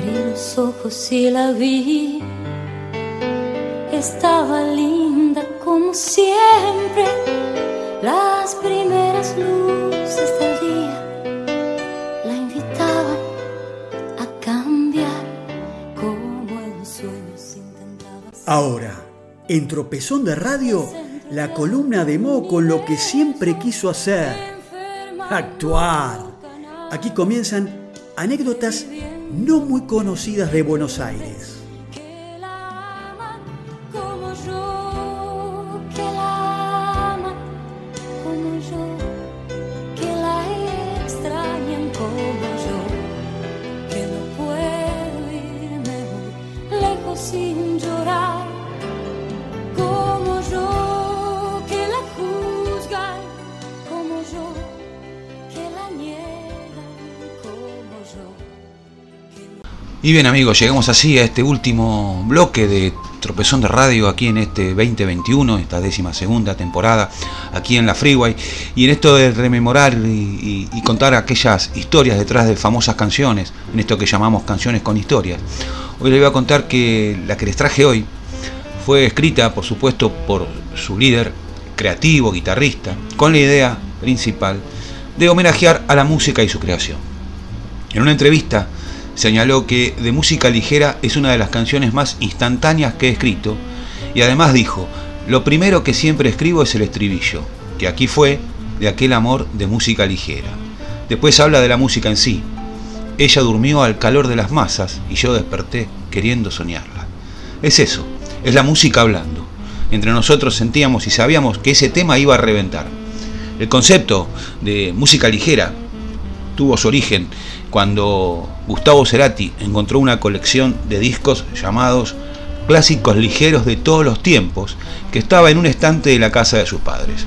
Abrí los ojos y la vi. Estaba linda como siempre. Las primeras luces del día la invitaban a cambiar como el sueño se intentaba. Ahora, en Tropezón de Radio, la columna de Mo con lo que siempre quiso hacer, actuar. Aquí comienzan anécdotas no muy conocidas de Buenos Aires. Y bien amigos, llegamos así a este último bloque de Tropezón de Radio aquí en este 2021, esta décima segunda temporada, aquí en la Freeway. Y en esto de rememorar y, contar aquellas historias detrás de famosas canciones, en esto que llamamos canciones con historias. Hoy les voy a contar que la que les traje hoy fue escrita, por supuesto, por su líder creativo, guitarrista, con la idea principal de homenajear a la música y su creación. En una entrevista señaló que De Música Ligera es una de las canciones más instantáneas que he escrito y además dijo, lo primero que siempre escribo es el estribillo, que aquí fue de aquel amor de música ligera. Después habla de la música en sí. Ella durmió al calor de las masas y yo desperté queriendo soñarla. Es eso, es la música hablando. Entre nosotros sentíamos y sabíamos que ese tema iba a reventar. El concepto de música ligera tuvo su origen cuando Gustavo Cerati encontró una colección de discos llamados Clásicos Ligeros de todos los tiempos, que estaba en un estante de la casa de sus padres.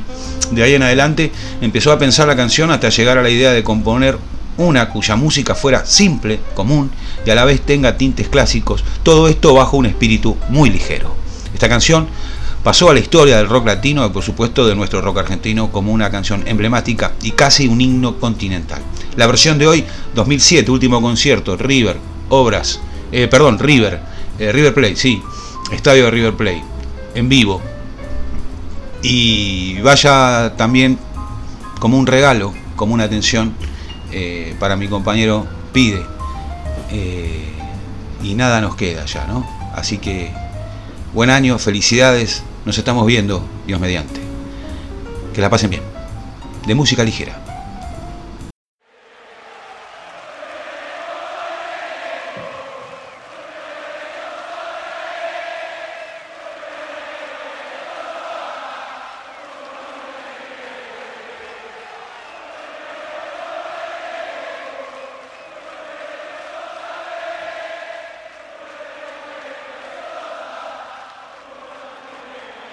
De ahí en adelante empezó a pensar la canción hasta llegar a la idea de componer una cuya música fuera simple, común y a la vez tenga tintes clásicos, todo esto bajo un espíritu muy ligero. Esta canción pasó a la historia del rock latino y por supuesto de nuestro rock argentino como una canción emblemática y casi un himno continental. La versión de hoy, 2007, último concierto, River, Obras, eh, perdón, River, eh, River Plate, sí, estadio de River Plate, en vivo. Y vaya también como un regalo, como una atención eh, para mi compañero Pide. Y nada nos queda ya, ¿no? Así que buen año, felicidades, nos estamos viendo, Dios mediante. Que la pasen bien. De música ligera.